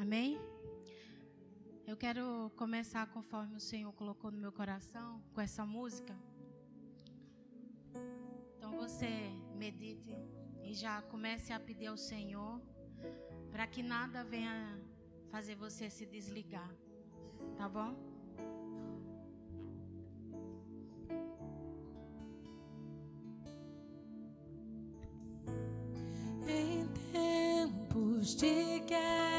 Amém? Eu quero começar conforme o Senhor colocou no meu coração, com essa música. Então você medite e já comece a pedir ao Senhor para que nada venha fazer você se desligar. Tá bom? De guerra,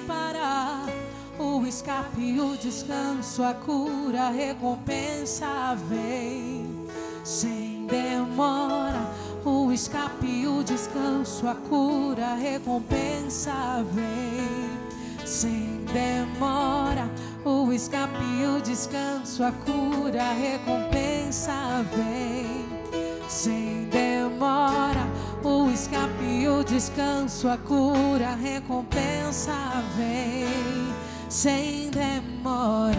parar. O escape, o descanso, a cura, a recompensa vem sem demora. O escape, o descanso, a cura, a recompensa vem sem demora. O escape, o descanso, a cura, a recompensa vem sem demora. O escape, o descanso, a cura, a recompensa vem sem demora.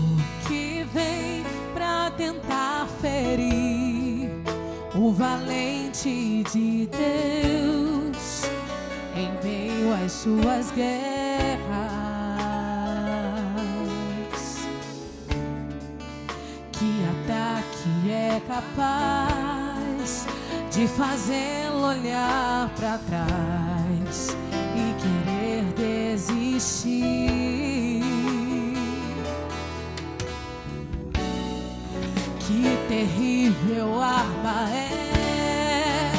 O que vem pra tentar ferir o valente de Deus em meio às suas guerras. Capaz de fazê-lo olhar para trás e querer desistir? Que terrível arma é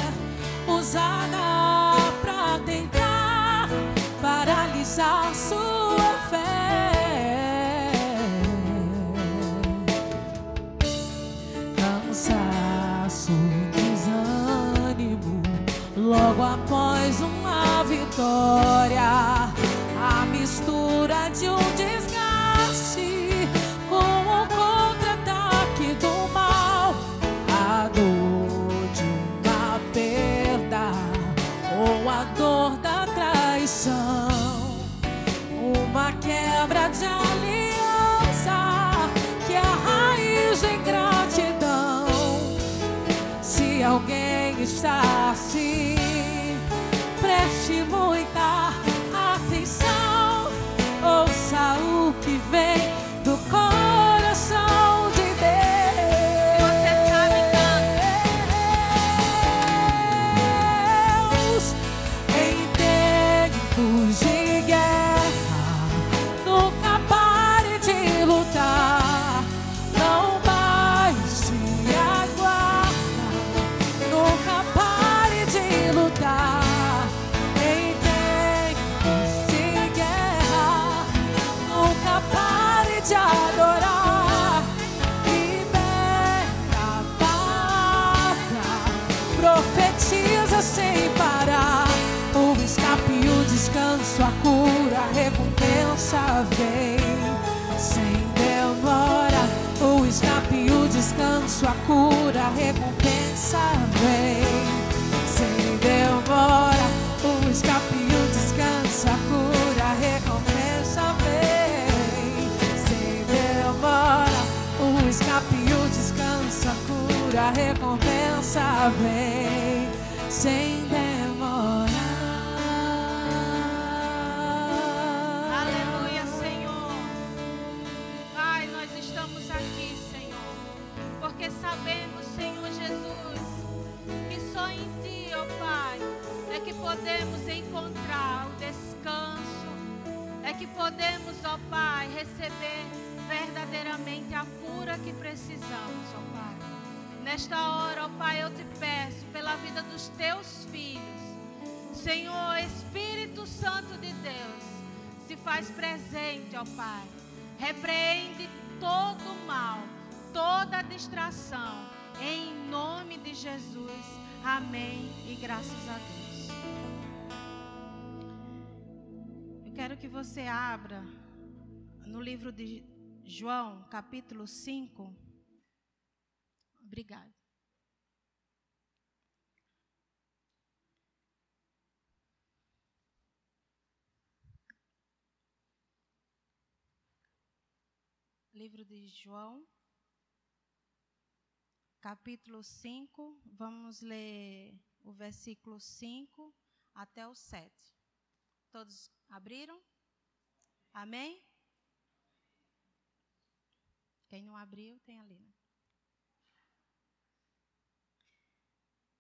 usada pra tentar paralisar sua vitória, a mistura de um desgaste com o contra-ataque do mal, a dor de uma perda ou a dor da traição, uma quebra de aliança que é a raiz. Se alguém está assim, môi ta. Descanso, a cura, a recompensa vem sem demora. O escape, o descanso, a cura, a recompensa vem sem demora. O escape, o descanso, a cura, a recompensa vem sem demora. O escape, o descanso, a cura, a recompensa vem sem demora. Porque sabemos, Senhor Jesus, que só em Ti, ó Pai, é que podemos encontrar o descanso, é que podemos, ó Pai, receber verdadeiramente a cura que precisamos, ó Pai. Nesta hora, ó Pai, eu te peço pela vida dos teus filhos. Senhor, Espírito Santo de Deus, se faz presente, ó Pai. Repreende todo o mal, toda distração, em nome de Jesus. Amém e graças a Deus. Eu quero que você abra no livro de João, capítulo 5. Obrigada. Livro de João, capítulo 5, vamos ler o versículo 5 até o 7. Todos abriram? Amém? Quem não abriu, tem ali. Né?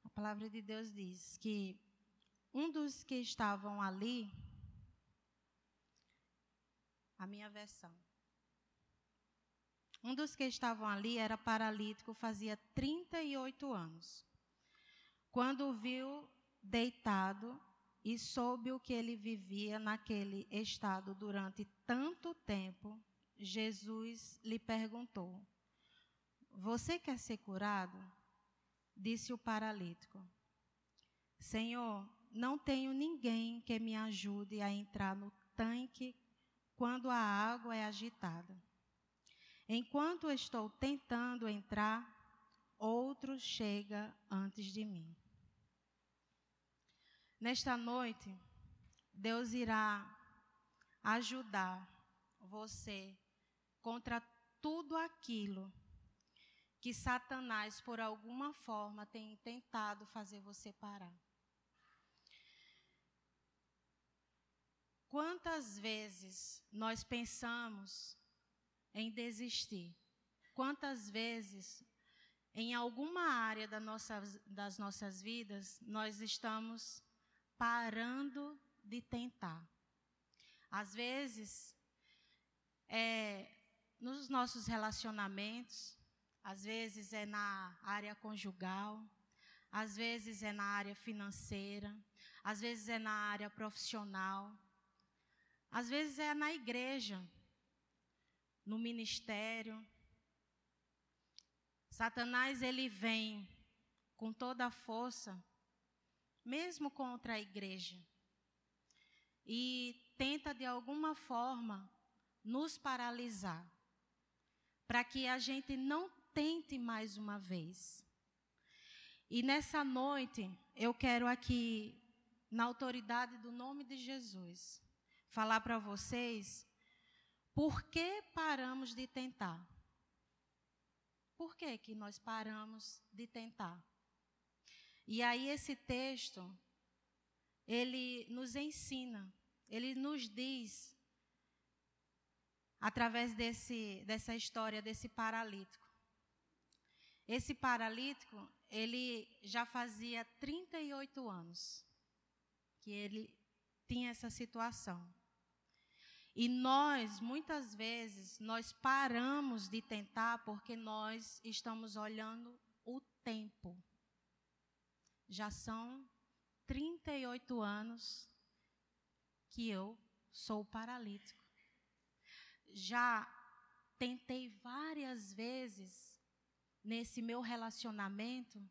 A palavra de Deus diz que um dos que estavam ali, a minha versão, um dos que estavam ali era paralítico, fazia 38 anos. Quando o viu deitado e soube o que ele vivia naquele estado durante tanto tempo, Jesus lhe perguntou: Você quer ser curado? Disse o paralítico: Senhor, não tenho ninguém que me ajude a entrar no tanque quando a água é agitada. Enquanto estou tentando entrar, outro chega antes de mim. Nesta noite, Deus irá ajudar você contra tudo aquilo que Satanás, por alguma forma, tem tentado fazer você parar. Quantas vezes nós pensamos em desistir. Quantas vezes, em alguma área da nossa, das nossas vidas, nós estamos parando de tentar? Às vezes, é, nos nossos relacionamentos, às vezes é na área conjugal, às vezes é na área financeira, às vezes é na área profissional, às vezes é na igreja no ministério. Satanás ele vem com toda a força, mesmo contra a igreja, e tenta de alguma forma nos paralisar, para que a gente não tente mais uma vez. E nessa noite, eu quero aqui, na autoridade do nome de Jesus, falar para vocês por que paramos de tentar? Por que, que nós paramos de tentar? E aí esse texto, ele nos ensina, ele nos diz, através desse, dessa história desse paralítico. Esse paralítico, ele já fazia 38 anos que ele tinha essa situação. E nós, muitas vezes, nós paramos de tentar porque nós estamos olhando o tempo. Já são 38 anos que eu sou paralítico. Já tentei várias vezes nesse meu relacionamento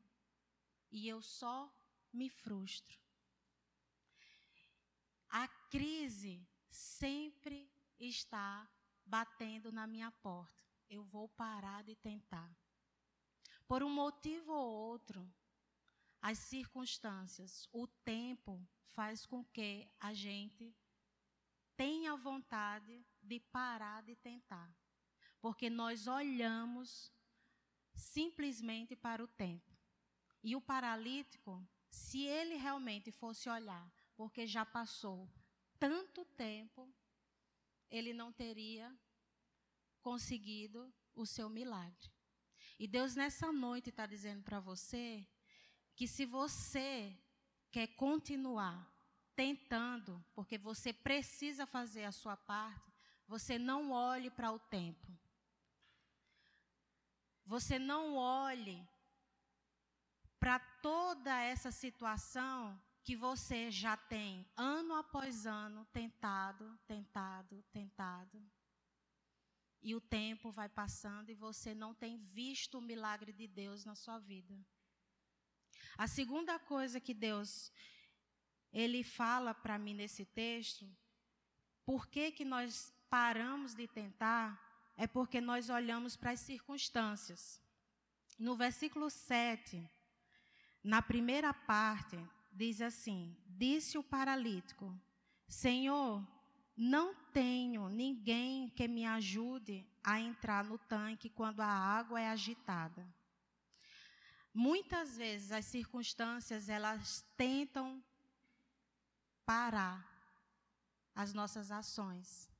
e eu só me frustro. A crise sempre está batendo na minha porta. Eu vou parar de tentar. Por um motivo ou outro, as circunstâncias, o tempo faz com que a gente tenha vontade de parar de tentar. Porque nós olhamos simplesmente para o tempo. E o paralítico, se ele realmente fosse olhar, porque já passou tanto tempo, ele não teria conseguido o seu milagre. E Deus nessa noite está dizendo para você que se você quer continuar tentando, porque você precisa fazer a sua parte, você não olhe para o tempo. Você não olhe para toda essa situação que você já tem ano após ano tentado, tentado, tentado. E o tempo vai passando e você não tem visto o milagre de Deus na sua vida. A segunda coisa que Deus ele fala para mim nesse texto, por que que nós paramos de tentar? É porque nós olhamos para as circunstâncias. No versículo 7, na primeira parte, diz assim: Disse o paralítico: Senhor, não tenho ninguém que me ajude a entrar no tanque quando a água é agitada. Muitas vezes as circunstâncias elas tentam parar as nossas ações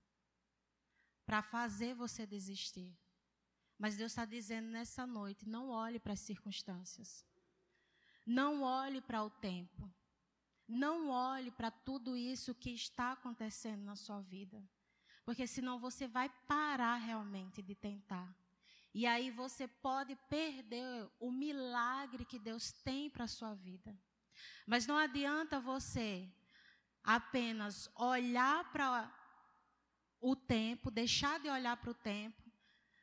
para fazer você desistir. Mas Deus está dizendo nessa noite: não olhe para as circunstâncias. Não olhe para o tempo. Não olhe para tudo isso que está acontecendo na sua vida. Porque senão você vai parar realmente de tentar. E aí você pode perder o milagre que Deus tem para a sua vida. Mas não adianta você apenas olhar para o tempo, deixar de olhar para o tempo.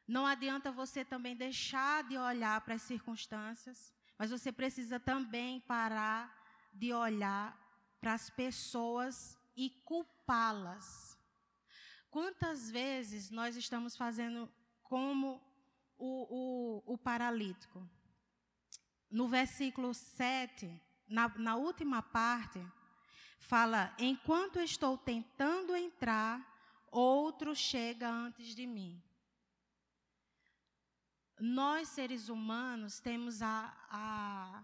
Não adianta você também deixar de olhar para as circunstâncias. Mas você precisa também parar de olhar para as pessoas e culpá-las. Quantas vezes nós estamos fazendo como o, o, o paralítico? No versículo 7, na, na última parte, fala: Enquanto estou tentando entrar, outro chega antes de mim nós, seres humanos, temos a, a,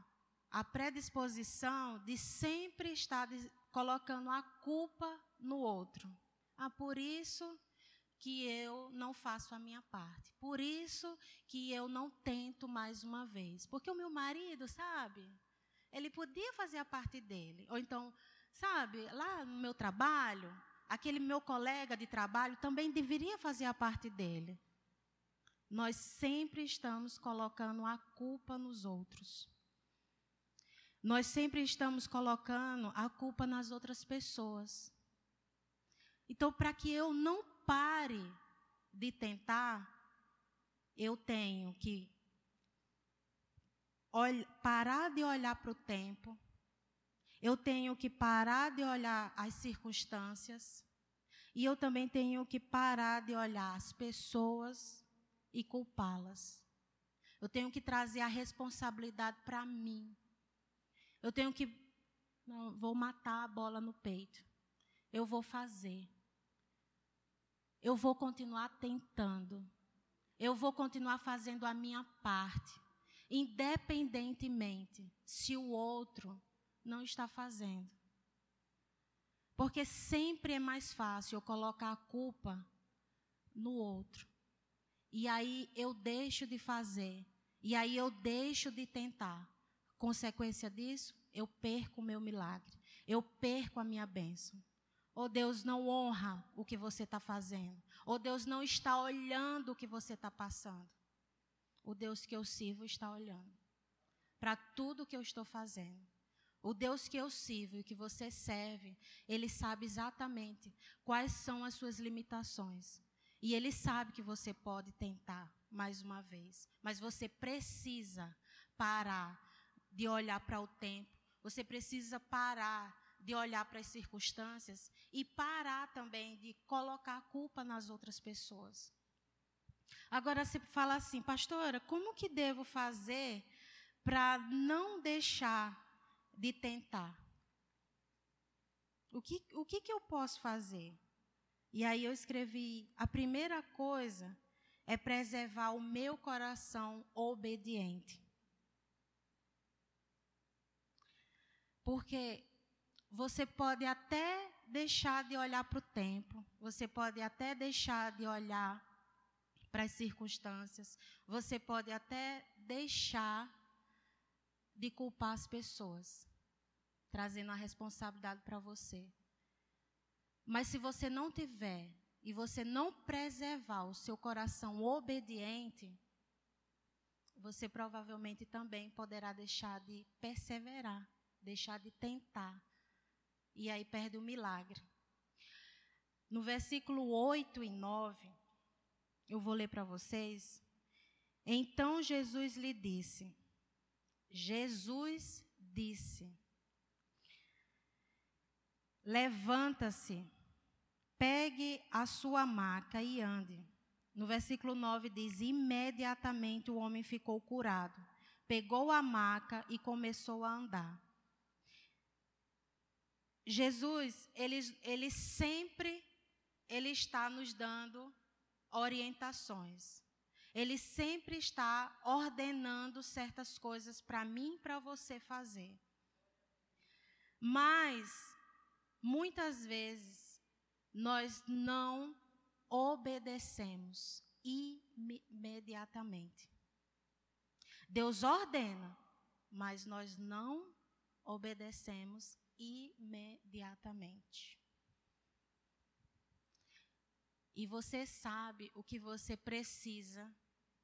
a predisposição de sempre estar colocando a culpa no outro. Ah, por isso que eu não faço a minha parte. Por isso que eu não tento mais uma vez. Porque o meu marido, sabe? Ele podia fazer a parte dele. Ou então, sabe, lá no meu trabalho, aquele meu colega de trabalho também deveria fazer a parte dele nós sempre estamos colocando a culpa nos outros. Nós sempre estamos colocando a culpa nas outras pessoas. Então, para que eu não pare de tentar, eu tenho que parar de olhar para o tempo, eu tenho que parar de olhar as circunstâncias, e eu também tenho que parar de olhar as pessoas e culpá-las. Eu tenho que trazer a responsabilidade para mim. Eu tenho que. Não, vou matar a bola no peito. Eu vou fazer. Eu vou continuar tentando. Eu vou continuar fazendo a minha parte. Independentemente se o outro não está fazendo. Porque sempre é mais fácil eu colocar a culpa no outro. E aí eu deixo de fazer. E aí eu deixo de tentar. Consequência disso, eu perco o meu milagre. Eu perco a minha bênção. Ou Deus não honra o que você está fazendo. Ou Deus não está olhando o que você está passando. O Deus que eu sirvo está olhando para tudo que eu estou fazendo. O Deus que eu sirvo e que você serve, Ele sabe exatamente quais são as suas limitações. E ele sabe que você pode tentar mais uma vez, mas você precisa parar de olhar para o tempo, você precisa parar de olhar para as circunstâncias e parar também de colocar a culpa nas outras pessoas. Agora você fala assim, pastora, como que devo fazer para não deixar de tentar? O que, o que, que eu posso fazer? E aí eu escrevi: a primeira coisa é preservar o meu coração obediente. Porque você pode até deixar de olhar para o tempo, você pode até deixar de olhar para as circunstâncias, você pode até deixar de culpar as pessoas, trazendo a responsabilidade para você. Mas se você não tiver e você não preservar o seu coração obediente, você provavelmente também poderá deixar de perseverar, deixar de tentar. E aí perde o milagre. No versículo 8 e 9, eu vou ler para vocês. Então Jesus lhe disse: Jesus disse: Levanta-se, pegue a sua maca e ande. No versículo 9 diz: Imediatamente o homem ficou curado, pegou a maca e começou a andar. Jesus, ele, ele sempre ele está nos dando orientações. Ele sempre está ordenando certas coisas para mim e para você fazer. Mas, muitas vezes, nós não obedecemos imediatamente. Deus ordena, mas nós não obedecemos imediatamente. E você sabe o que você precisa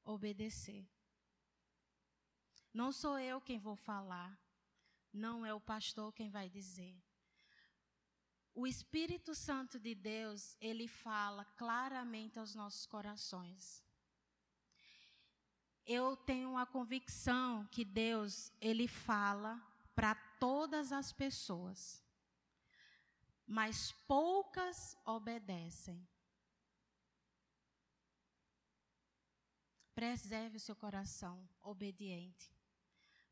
obedecer. Não sou eu quem vou falar, não é o pastor quem vai dizer. O Espírito Santo de Deus, ele fala claramente aos nossos corações. Eu tenho a convicção que Deus, ele fala para todas as pessoas, mas poucas obedecem. Preserve o seu coração obediente.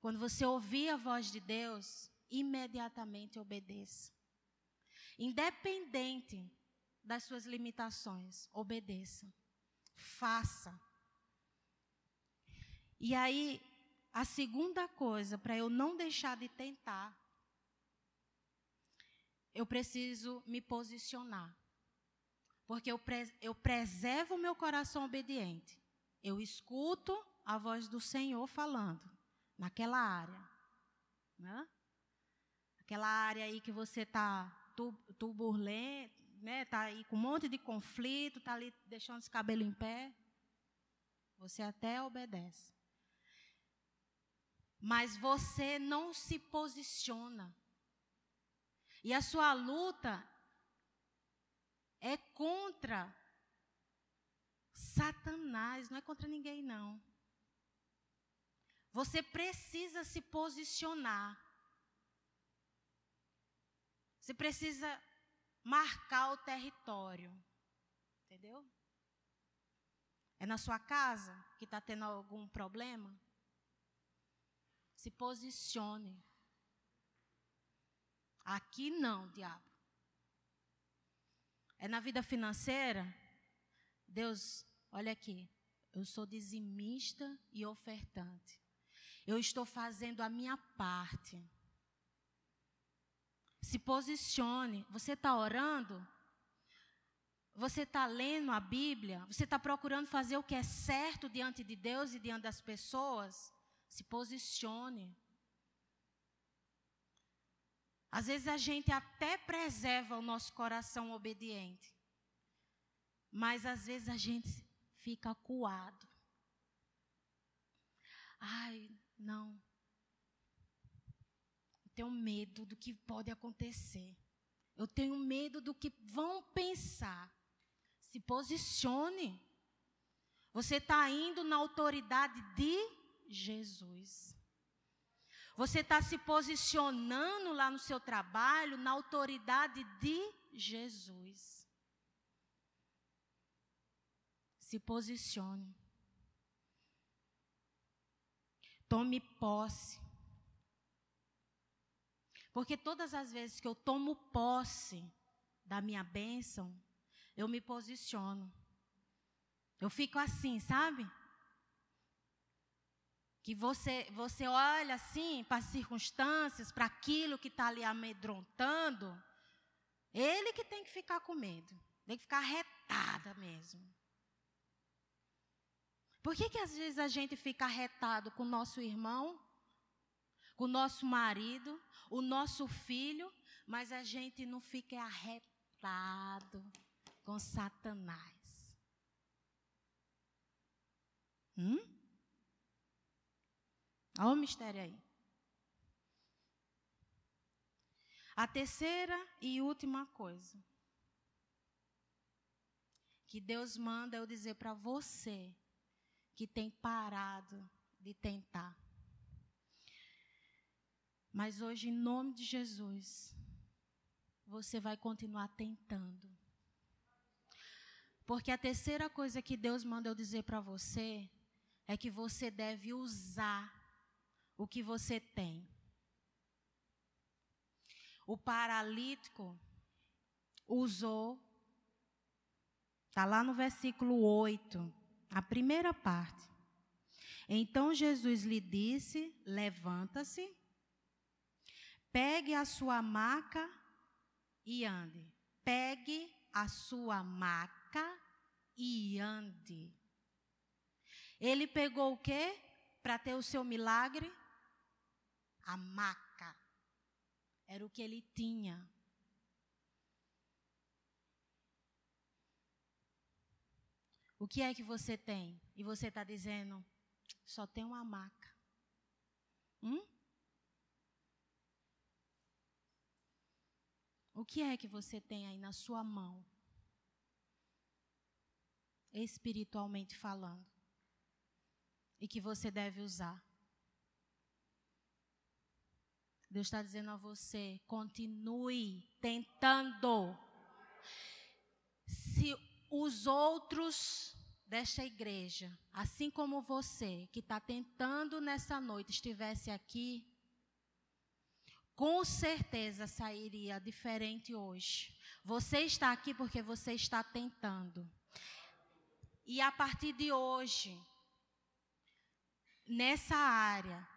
Quando você ouvir a voz de Deus, imediatamente obedeça. Independente das suas limitações, obedeça. Faça. E aí, a segunda coisa, para eu não deixar de tentar, eu preciso me posicionar. Porque eu, pres eu preservo o meu coração obediente. Eu escuto a voz do Senhor falando naquela área. Né? Aquela área aí que você está turbulento, né? Está aí com um monte de conflito, está ali deixando esse cabelo em pé. Você até obedece. Mas você não se posiciona. E a sua luta é contra Satanás, não é contra ninguém, não. Você precisa se posicionar. Você precisa marcar o território. Entendeu? É na sua casa que está tendo algum problema? Se posicione. Aqui não, diabo. É na vida financeira? Deus, olha aqui, eu sou dizimista e ofertante. Eu estou fazendo a minha parte. Se posicione. Você está orando? Você está lendo a Bíblia? Você está procurando fazer o que é certo diante de Deus e diante das pessoas? Se posicione. Às vezes a gente até preserva o nosso coração obediente. Mas às vezes a gente fica acuado. Ai, não. Tenho medo do que pode acontecer. Eu tenho medo do que vão pensar. Se posicione. Você está indo na autoridade de Jesus. Você está se posicionando lá no seu trabalho na autoridade de Jesus. Se posicione. Tome posse. Porque todas as vezes que eu tomo posse da minha bênção, eu me posiciono. Eu fico assim, sabe? Que você, você olha assim para as circunstâncias, para aquilo que está ali amedrontando. Ele que tem que ficar com medo. Tem que ficar retada mesmo. Por que, que às vezes a gente fica arretado com o nosso irmão, com o nosso marido, o nosso filho, mas a gente não fica arretado com Satanás? Hum? Olha o mistério aí. A terceira e última coisa que Deus manda eu dizer para você que tem parado de tentar. Mas hoje, em nome de Jesus, você vai continuar tentando. Porque a terceira coisa que Deus manda eu dizer para você é que você deve usar o que você tem. O paralítico usou, está lá no versículo 8, a primeira parte. Então Jesus lhe disse: Levanta-se, pegue a sua maca e ande. Pegue a sua maca e ande. Ele pegou o quê? Para ter o seu milagre? A maca. Era o que ele tinha. O que é que você tem? E você está dizendo, só tem uma maca. Hum? O que é que você tem aí na sua mão? Espiritualmente falando. E que você deve usar. Deus está dizendo a você: continue tentando. Se os outros desta igreja, assim como você que está tentando nessa noite, estivesse aqui, com certeza sairia diferente hoje. Você está aqui porque você está tentando. E a partir de hoje, nessa área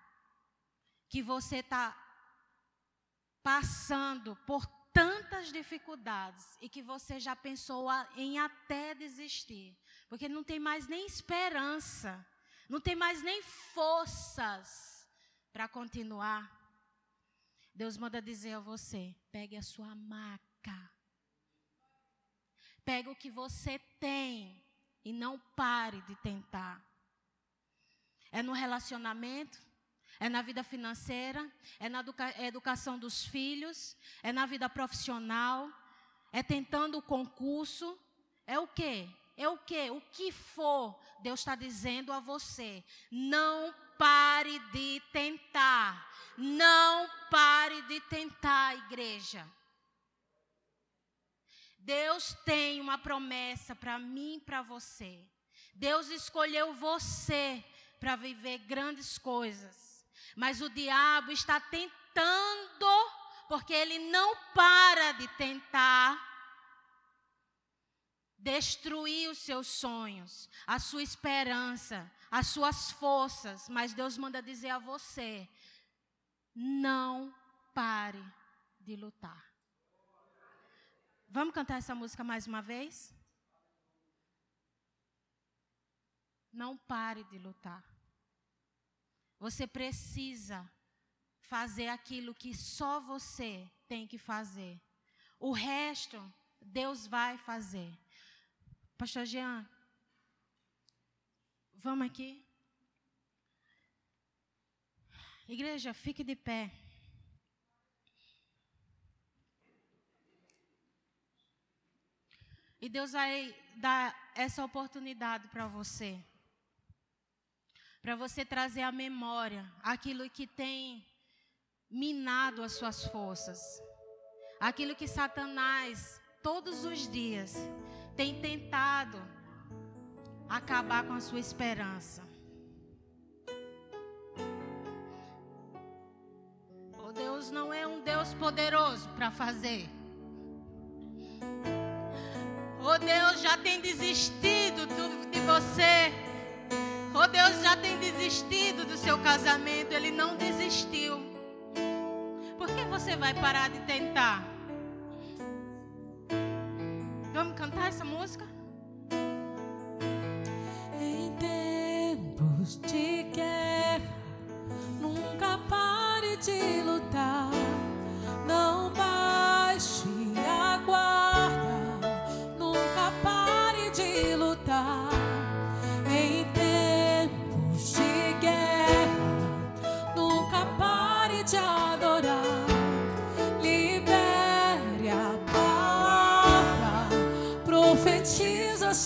que você está passando por tantas dificuldades e que você já pensou em até desistir, porque não tem mais nem esperança, não tem mais nem forças para continuar. Deus manda dizer a você: pegue a sua maca. Pegue o que você tem e não pare de tentar. É no relacionamento, é na vida financeira, é na educa educação dos filhos, é na vida profissional, é tentando o concurso, é o quê? É o quê? O que for, Deus está dizendo a você. Não pare de tentar. Não pare de tentar, igreja. Deus tem uma promessa para mim e para você. Deus escolheu você para viver grandes coisas. Mas o diabo está tentando, porque ele não para de tentar destruir os seus sonhos, a sua esperança, as suas forças, mas Deus manda dizer a você: não pare de lutar. Vamos cantar essa música mais uma vez? Não pare de lutar. Você precisa fazer aquilo que só você tem que fazer. O resto, Deus vai fazer. Pastor Jean, Vamos aqui. Igreja, fique de pé. E Deus vai dar essa oportunidade para você. Para você trazer à memória aquilo que tem minado as suas forças. Aquilo que Satanás, todos os dias, tem tentado acabar com a sua esperança. O Deus não é um Deus poderoso para fazer. O Deus já tem desistido do, de você. O Deus já tem desistido do seu casamento. Ele não desistiu. Por que você vai parar de tentar? Cantar essa música?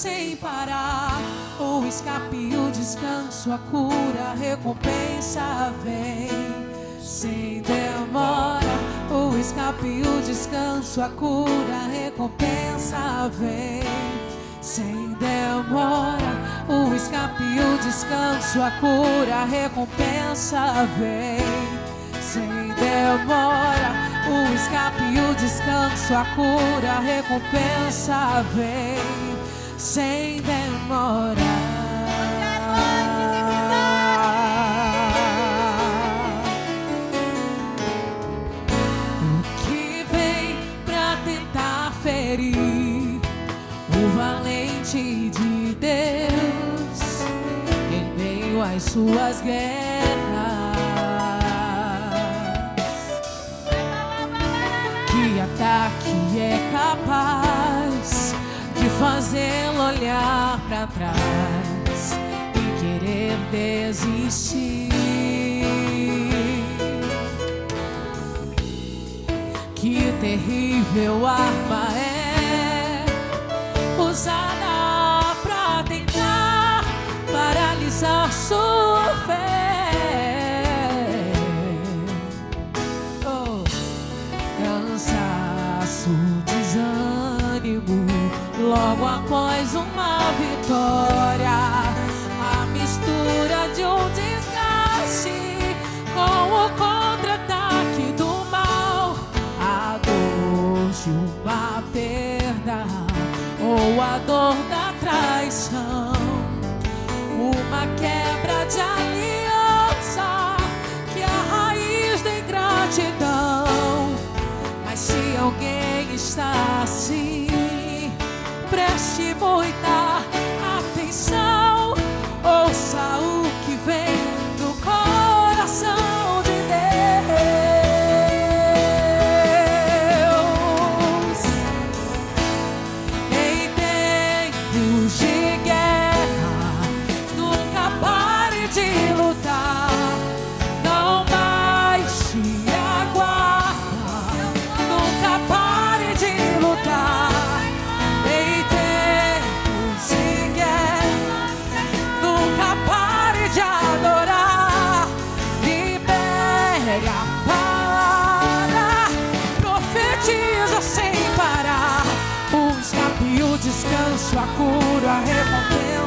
Sem parar. O escape descanso, a cura, a recompensa vem. sem demora. O escape, o descanso, a cura, a recompensa vem sem demora. O escape, o descanso, a cura, a recompensa vem sem demora. O escape, o descanso, a cura, a recompensa vem sem demora. O que vem pra tentar ferir o valente de Deus em meio às suas guerras? Pra trás e querer desistir? Que terrível arma de aliança que é a raiz da ingratidão. Mas se alguém está assim,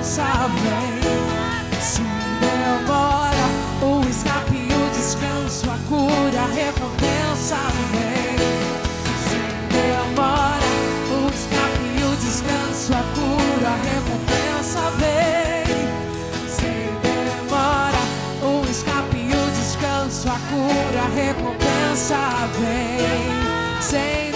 recompensa vem. Se demora, o escape, o descanso, a cura, a recompensa vem. Se demora, o escape, o descanso, a cura, a recompensa vem. Se demora, o escape, o descanso, a cura, a recompensa vem. Sem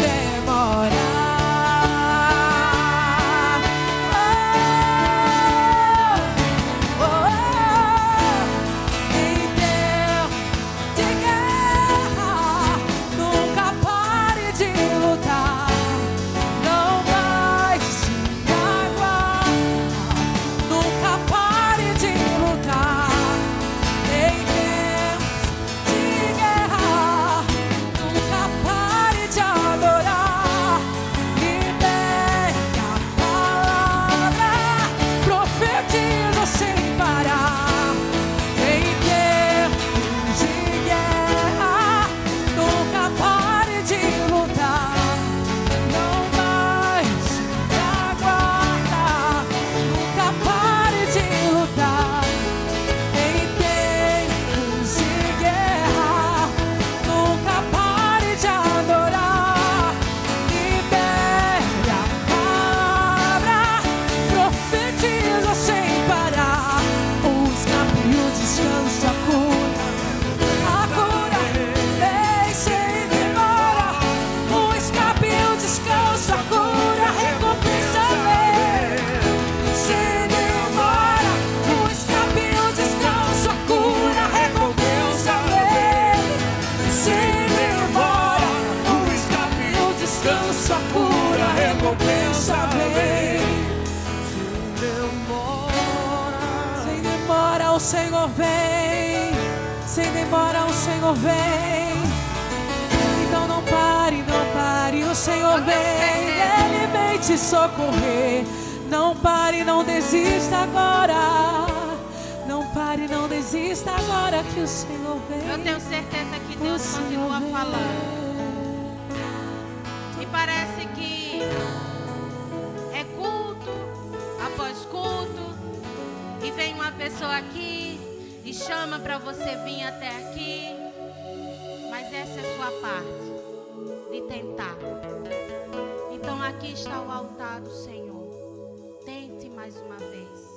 Sem demora, o Senhor vem. Então não pare, não pare, o Senhor vem. Ele vem te socorrer. Não pare, não desista agora. Não pare, não desista agora que o Senhor vem. Eu tenho certeza que Deus continua falando. E parece que é culto após culto. E vem uma pessoa aqui chama para você vir até aqui. Mas essa é a sua parte de tentar. Então aqui está o altar do Senhor. Tente mais uma vez.